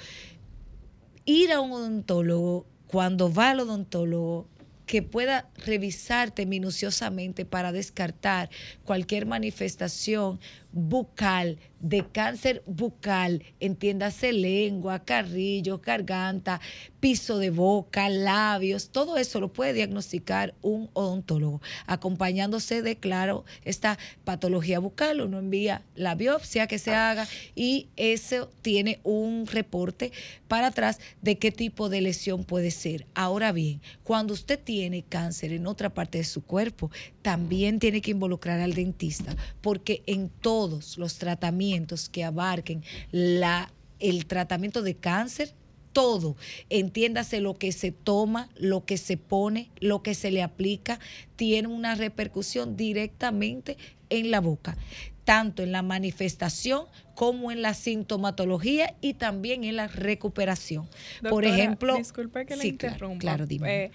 ir a un odontólogo, cuando va al odontólogo, que pueda revisarte minuciosamente para descartar cualquier manifestación bucal, de cáncer bucal, entiéndase lengua, carrillo, garganta, piso de boca, labios, todo eso lo puede diagnosticar un odontólogo, acompañándose de, claro, esta patología bucal. Uno envía la biopsia que se haga y eso tiene un reporte para atrás de qué tipo de lesión puede ser. Ahora bien, cuando usted tiene cáncer en otra parte de su cuerpo, también tiene que involucrar al dentista, porque en todos los tratamientos que abarquen la, el tratamiento de cáncer, todo, entiéndase lo que se toma, lo que se pone, lo que se le aplica, tiene una repercusión directamente en la boca, tanto en la manifestación como en la sintomatología y también en la recuperación. Por ejemplo, disculpe que le interrumpa. Claro, dime. Eh,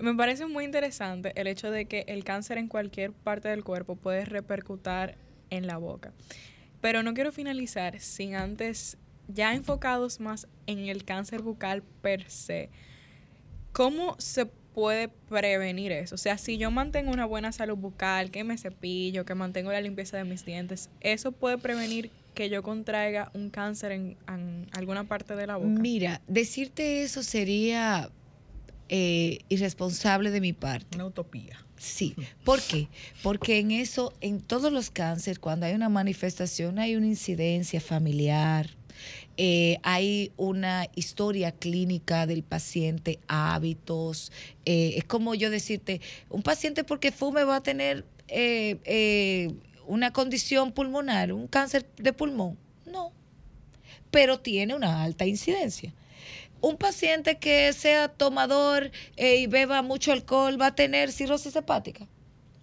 me parece muy interesante el hecho de que el cáncer en cualquier parte del cuerpo puede repercutir en la boca. Pero no quiero finalizar sin antes ya enfocados más en el cáncer bucal per se, ¿cómo se puede prevenir eso? O sea, si yo mantengo una buena salud bucal, que me cepillo, que mantengo la limpieza de mis dientes, ¿eso puede prevenir que yo contraiga un cáncer en, alguna parte de la boca? Mira, decirte eso sería eh, irresponsable de mi parte. Una utopía. Sí, ¿por qué? Porque en eso, en todos los cánceres, cuando hay una manifestación, hay una incidencia familiar, eh, hay una historia clínica del paciente, hábitos. Eh, es como yo decirte, un paciente porque fume va a tener eh, una condición pulmonar, un cáncer de pulmón. No, pero tiene una alta incidencia. Un paciente que sea tomador y beba mucho alcohol va a tener cirrosis hepática.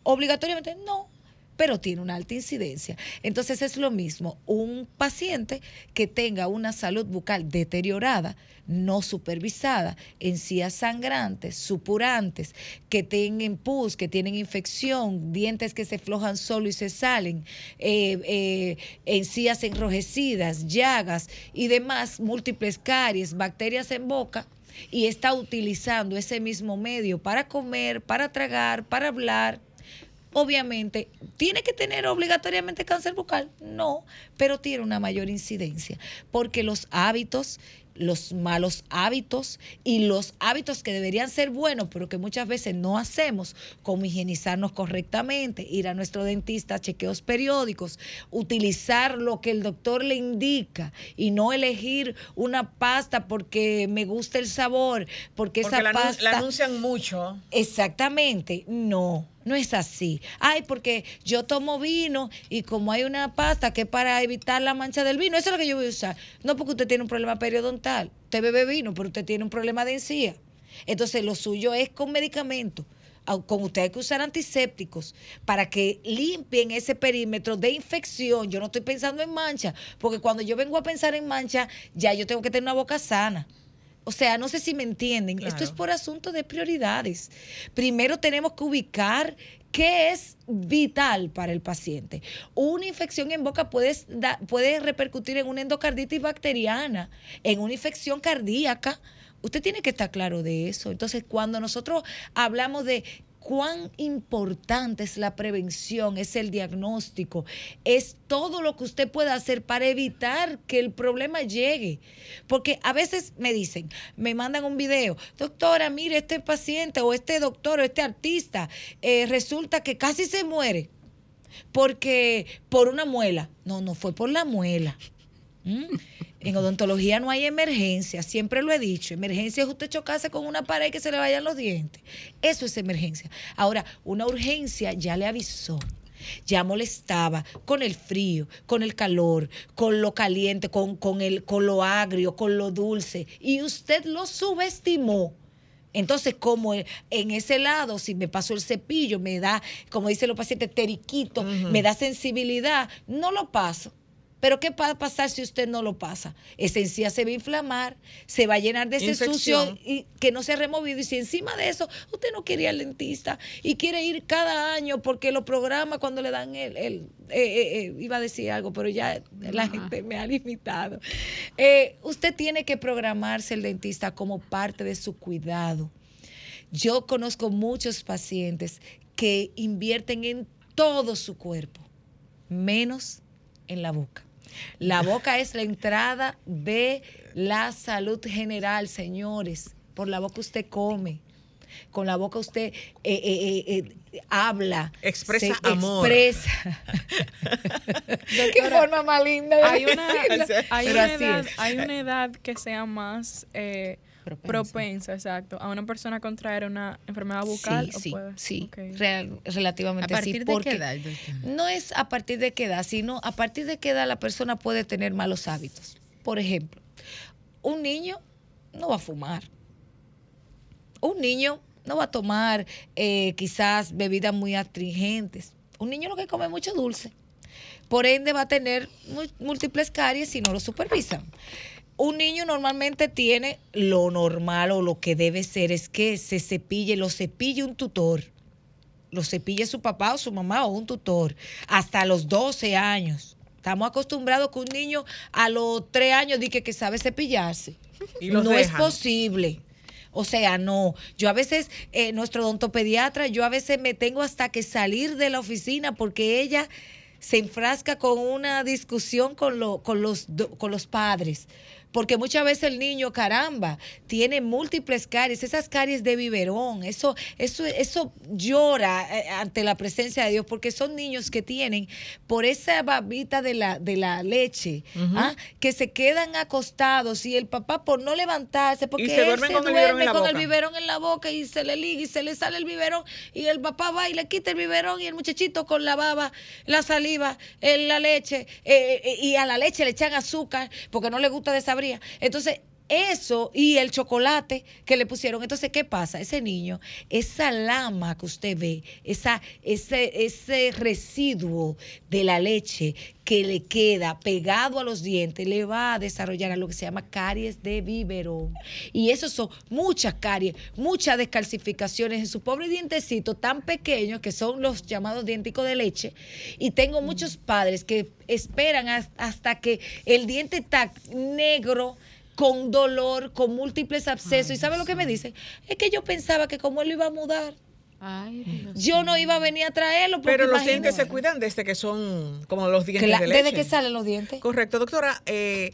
Obligatoriamente no pero tiene una alta incidencia. Entonces es lo mismo, un paciente que tenga una salud bucal deteriorada, no supervisada, encías sangrantes, supurantes, que tengan pus, que tienen infección, dientes que se flojan solo y se salen, eh, eh, encías enrojecidas, llagas y demás, múltiples caries, bacterias en boca, y está utilizando ese mismo medio para comer, para tragar, para hablar, obviamente, ¿tiene que tener obligatoriamente cáncer bucal? No, pero tiene una mayor incidencia, porque los hábitos los malos hábitos y los hábitos que deberían ser buenos, pero que muchas veces no hacemos, como higienizarnos correctamente, ir a nuestro dentista, chequeos periódicos, utilizar lo que el doctor le indica y no elegir una pasta porque me gusta el sabor, porque, esa pasta... La anuncian mucho. Exactamente, no. No es así. Ay, porque yo tomo vino y como hay una pasta que es para evitar la mancha del vino, eso es lo que yo voy a usar. No porque usted tiene un problema periodontal. Usted bebe vino, pero usted tiene un problema de encía. Entonces, lo suyo es con medicamentos. Con usted hay que usar antisépticos para que limpien ese perímetro de infección. Yo no estoy pensando en mancha, porque cuando yo vengo a pensar en mancha, ya yo tengo que tener una boca sana. O sea, no sé si me entienden. Esto es por asunto de prioridades. Primero tenemos que ubicar qué es vital para el paciente. Una infección en boca puede, puede repercutir en una endocarditis bacteriana, en una infección cardíaca. Usted tiene que estar claro de eso. Entonces, cuando nosotros hablamos de cuán importante es la prevención, es el diagnóstico, es todo lo que usted pueda hacer para evitar que el problema llegue. Porque a veces me dicen, me mandan un video, doctora, mire, este paciente o este doctor o este artista eh, resulta que casi se muere porque por una muela. No, no fue por la muela. ¿Mm? En odontología no hay emergencia, siempre lo he dicho. Emergencia es usted chocarse con una pared y que se le vayan los dientes. Eso es emergencia. Ahora, una urgencia ya le avisó. Ya molestaba con el frío, con el calor, con lo caliente, con, con, el, con lo agrio, con lo dulce. Y usted lo subestimó. Entonces, como en ese lado, si me paso el cepillo, me da, como dicen los pacientes, teriquito, me da sensibilidad, no lo paso pero ¿qué va a pasar si usted no lo pasa? Esa encía se va a inflamar, se va a llenar de ese sucio y que no se ha removido. Y si encima de eso usted no quiere ir al dentista y quiere ir cada año porque lo programa cuando le dan el... el eh, eh, eh, iba a decir algo, pero ya la gente me ha limitado. usted tiene que programarse el dentista como parte de su cuidado. Yo conozco muchos pacientes que invierten en todo su cuerpo, menos en la boca. La boca es la entrada de la salud general, señores. Por la boca usted come. Con la boca usted eh, eh, eh, habla. Expresa amor. Expresa. [laughs] ¿De qué forma más linda? hay, una, hay, una edad, hay una edad que sea más propensa, exacto, a una persona contraer una enfermedad bucal. Sí, ¿o sí, puede? sí, real, relativamente ¿A partir sí, de porque qué edad? no es a partir de qué edad, sino a partir de qué edad la persona puede tener malos hábitos. Por ejemplo, un niño no va a fumar. Un niño no va a tomar eh, quizás bebidas muy astringentes. Un niño lo que come mucho dulce. Por ende va a tener múltiples caries si no lo supervisan. Un niño normalmente tiene lo normal o lo que debe ser es que se cepille, lo cepille un tutor. Lo cepille su papá o su mamá o un tutor. Hasta los 12 años. Estamos acostumbrados que un niño a los 3 años dice que sabe cepillarse. Y no es posible. O sea, no. Yo a veces, eh, nuestro odontopediatra, yo a veces me tengo hasta que salir de la oficina porque ella se enfrasca con una discusión con, lo- con, los, con los padres. Porque muchas veces el niño, caramba, tiene múltiples caries, esas caries de biberón, eso, eso, eso llora eh, ante la presencia de Dios, porque son niños que tienen por esa babita de la, de la leche, ¿ah? que se quedan acostados y el papá por no levantarse, porque se él se con duerme con el biberón en la boca y se le liga y se le sale el biberón y el papá va y le quita el biberón y el muchachito con la baba, la saliva, eh, la leche eh, eh, y a la leche le echan azúcar porque no le gusta Entonces, eso y el chocolate que le pusieron. Entonces, ¿qué pasa? Ese niño, esa lama que usted ve, esa, ese, ese residuo de la leche que le queda pegado a los dientes, le va a desarrollar a lo que se llama caries de biberón. Y eso son muchas caries, muchas descalcificaciones en su pobre dientecito tan pequeños que son los llamados dienticos de leche. Y tengo muchos padres que esperan has- hasta que el diente está negro con dolor, con múltiples abscesos. ¿Y sabe lo que me dicen? Es que yo pensaba que como él lo iba a mudar, Ay, yo no iba a venir a traerlo. porque Pero los dientes se cuidan desde que son como los dientes Cla- de leche. Desde que salen los dientes. Correcto, doctora. eh,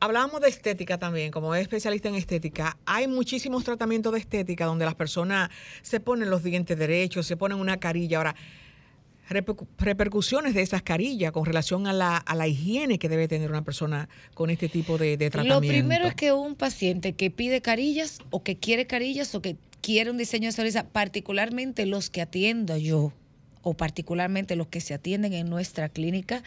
hablábamos de estética también, como es especialista en estética. Hay muchísimos tratamientos de estética donde las personas se ponen los dientes derechos, se ponen una carilla. Ahora, repercusiones de esas carillas con relación a la, a la higiene que debe tener una persona con este tipo de, de Lo tratamiento. primero es que un paciente que pide carillas o que quiere carillas o que quiere un diseño de sonrisa, particularmente los que atiendo yo o particularmente los que se atienden en nuestra clínica,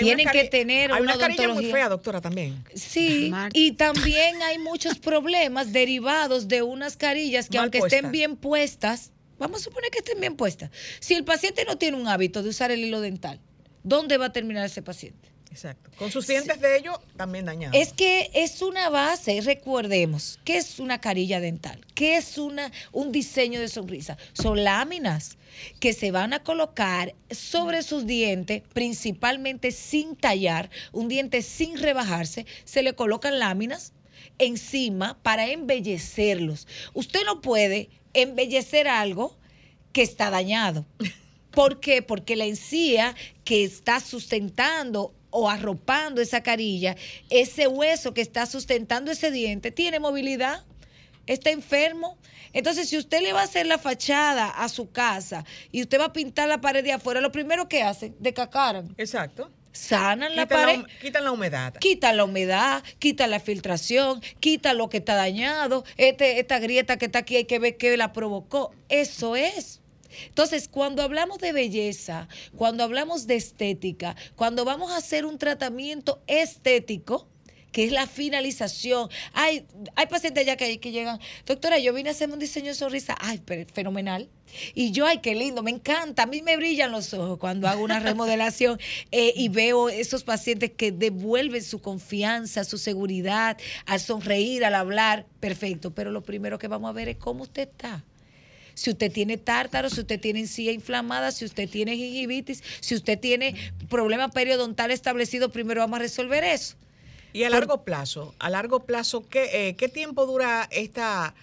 tienen que tener hay una, una carilla muy fea, doctora, también. Sí, Marta. y también hay muchos problemas derivados de unas carillas que Mal aunque estén bien puestas, vamos a suponer que estén bien puestas. Si el paciente no tiene un hábito de usar el hilo dental, ¿dónde va a terminar ese paciente? Exacto. Con sus dientes de ellos también dañados. Es que es una base, recordemos, ¿qué es una carilla dental? ¿Qué es una, un diseño de sonrisa? Son láminas que se van a colocar sobre sus dientes, principalmente sin tallar, un diente sin rebajarse, se le colocan láminas encima para embellecerlos. Usted no puede embellecer algo que está dañado. ¿Por qué? Porque la encía que está sustentando o arropando esa carilla, ese hueso que está sustentando ese diente, tiene movilidad, está enfermo. Entonces, si usted le va a hacer la fachada a su casa y usted va a pintar la pared de afuera, lo primero que hacen, decacaran, Exacto. Sanan la Quitan la, pared. quitan la humedad. Quita la humedad, quita la filtración, quita lo que está dañado, este, esta grieta que está aquí hay que ver qué la provocó. Eso es. Entonces, cuando hablamos de belleza, cuando hablamos de estética, cuando vamos a hacer un tratamiento estético, que es la finalización. Hay, hay pacientes ya que, que llegan, doctora, yo vine a hacerme un diseño de sonrisa, ay, pero fenomenal. Y yo, ay, qué lindo, me encanta, a mí me brillan los ojos cuando hago una remodelación [laughs] eh, y veo esos pacientes que devuelven su confianza, su seguridad, al sonreír, al hablar, perfecto. Pero lo primero que vamos a ver es cómo usted está si usted tiene tártaro, si usted tiene encía inflamada, si usted tiene gingivitis, si usted tiene problema periodontal establecido, primero vamos a resolver eso. Y a largo plazo, a largo plazo, ¿qué, eh, qué tiempo dura esta,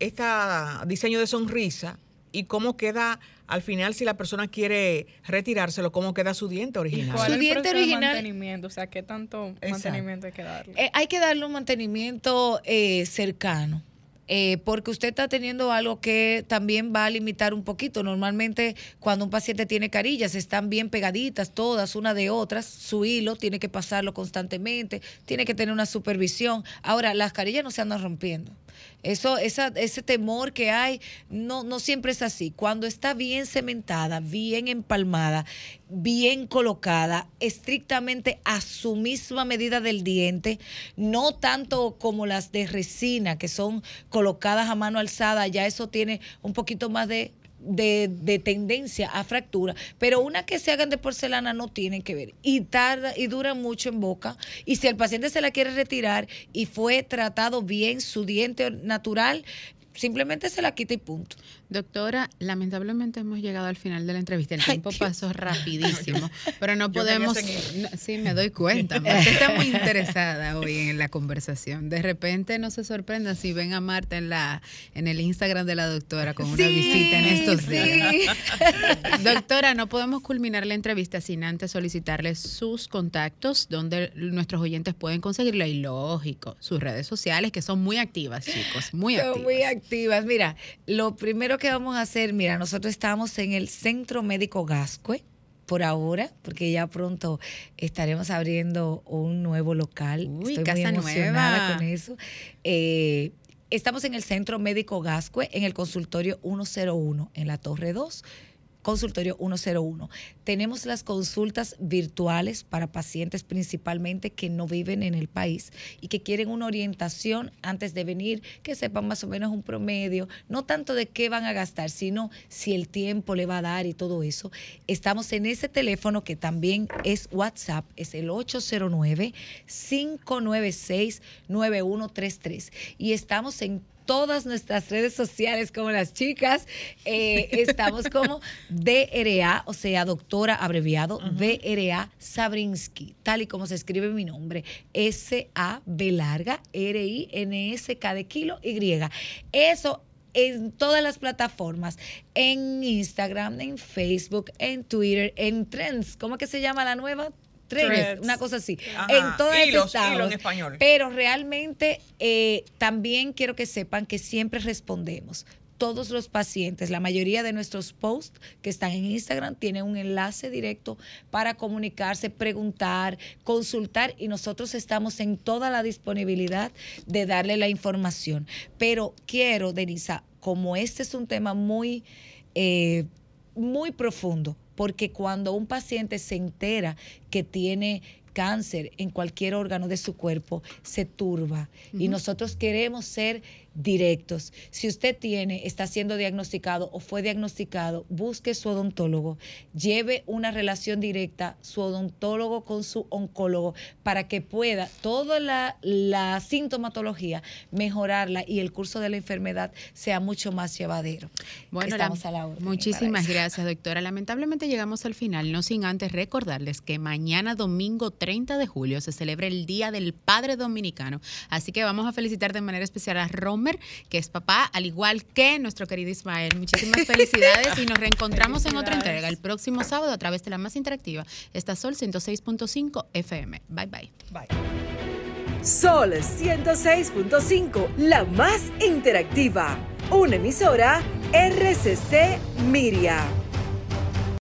esta diseño de sonrisa y cómo queda al final si la persona quiere retirárselo, cómo queda su diente ¿Y original? cuál Su es el diente original- mantenimiento? O sea, ¿qué tanto mantenimiento hay que darle? Eh, hay que darle un mantenimiento eh, cercano. Eh, porque usted está teniendo algo que también va a limitar un poquito. Normalmente cuando un paciente tiene carillas están bien pegaditas todas una de otras, su hilo tiene que pasarlo constantemente, tiene que tener una supervisión. Ahora, las carillas no se andan rompiendo. Eso, esa, ese temor que hay, no, no siempre es así. Cuando está bien cementada, bien empalmada, bien colocada, estrictamente a su misma medida del diente, no tanto como las de resina, que son colocadas a mano alzada, ya eso tiene un poquito más de de, tendencia a fractura, pero una que se hagan de porcelana no tienen que ver y tarda y dura mucho en boca y si el paciente se la quiere retirar y fue tratado bien su diente natural, simplemente se la quita y punto. Doctora, lamentablemente hemos llegado al final de la entrevista. El tiempo pasó [laughs] rapidísimo, pero no podemos. sí, me doy cuenta. [laughs] está muy interesada hoy en la conversación. De repente no se sorprenda si ven a Marta en la en el Instagram de la doctora con una visita en estos días. [laughs] doctora, no podemos culminar la entrevista sin antes solicitarle sus contactos donde nuestros oyentes pueden conseguirla y lógico, sus redes sociales que son muy activas, chicos, muy activas. Son muy activas. Mira, lo primero que que vamos a hacer? Mira, nosotros estamos en el Centro Médico Gascue por ahora, porque ya pronto estaremos abriendo un nuevo local. Uy, Estoy muy emocionada con eso. Eh, estamos en el Centro Médico Gascue, en el consultorio 101, en la Torre 2 consultorio 101. Tenemos las consultas virtuales para pacientes principalmente que no viven en el país y que quieren una orientación antes de venir, que sepan más o menos un promedio, no tanto de qué van a gastar, sino si el tiempo le va a dar y todo eso. Estamos en ese teléfono que también es WhatsApp, es el 809 596 9133 y estamos en todas nuestras redes sociales como las chicas. Eh, estamos como DRA, o sea, doctora abreviado, DRA Sabrinsky, tal y como se escribe mi nombre, S-A-B larga, R-I-N-S-K de kilo, Y. Eso en todas las plataformas, en Instagram, en Facebook, en Twitter, en Trends, ¿cómo que se llama la nueva? Una cosa así. En todo en español. Pero realmente eh, también quiero que sepan que siempre respondemos todos los pacientes, la mayoría de nuestros posts que están en Instagram tienen un enlace directo para comunicarse, preguntar, consultar y nosotros estamos en toda la disponibilidad de darle la información. Pero quiero, Denisa, como este es un tema muy, eh, muy profundo, porque cuando un paciente se entera que tiene cáncer en cualquier órgano de su cuerpo, se turba. Y nosotros queremos ser directos. Si usted tiene, está siendo diagnosticado o fue diagnosticado, busque su odontólogo, lleve una relación directa su odontólogo con su oncólogo para que pueda toda la, sintomatología mejorarla y el curso de la enfermedad sea mucho más llevadero. Bueno, Estamos a la hora. Muchísimas gracias, doctora. Lamentablemente llegamos al final, no sin antes recordarles que mañana domingo 30 de julio se celebra el Día del Padre Dominicano. Así que vamos a felicitar de manera especial a Roma que es papá, al igual que nuestro querido Ismael. Muchísimas [laughs] felicidades y nos reencontramos en otra entrega el próximo sábado a través de la más interactiva, esta Sol 106.5 FM. Bye bye. Bye. Sol 106.5, la más interactiva. Una emisora RCC Miria.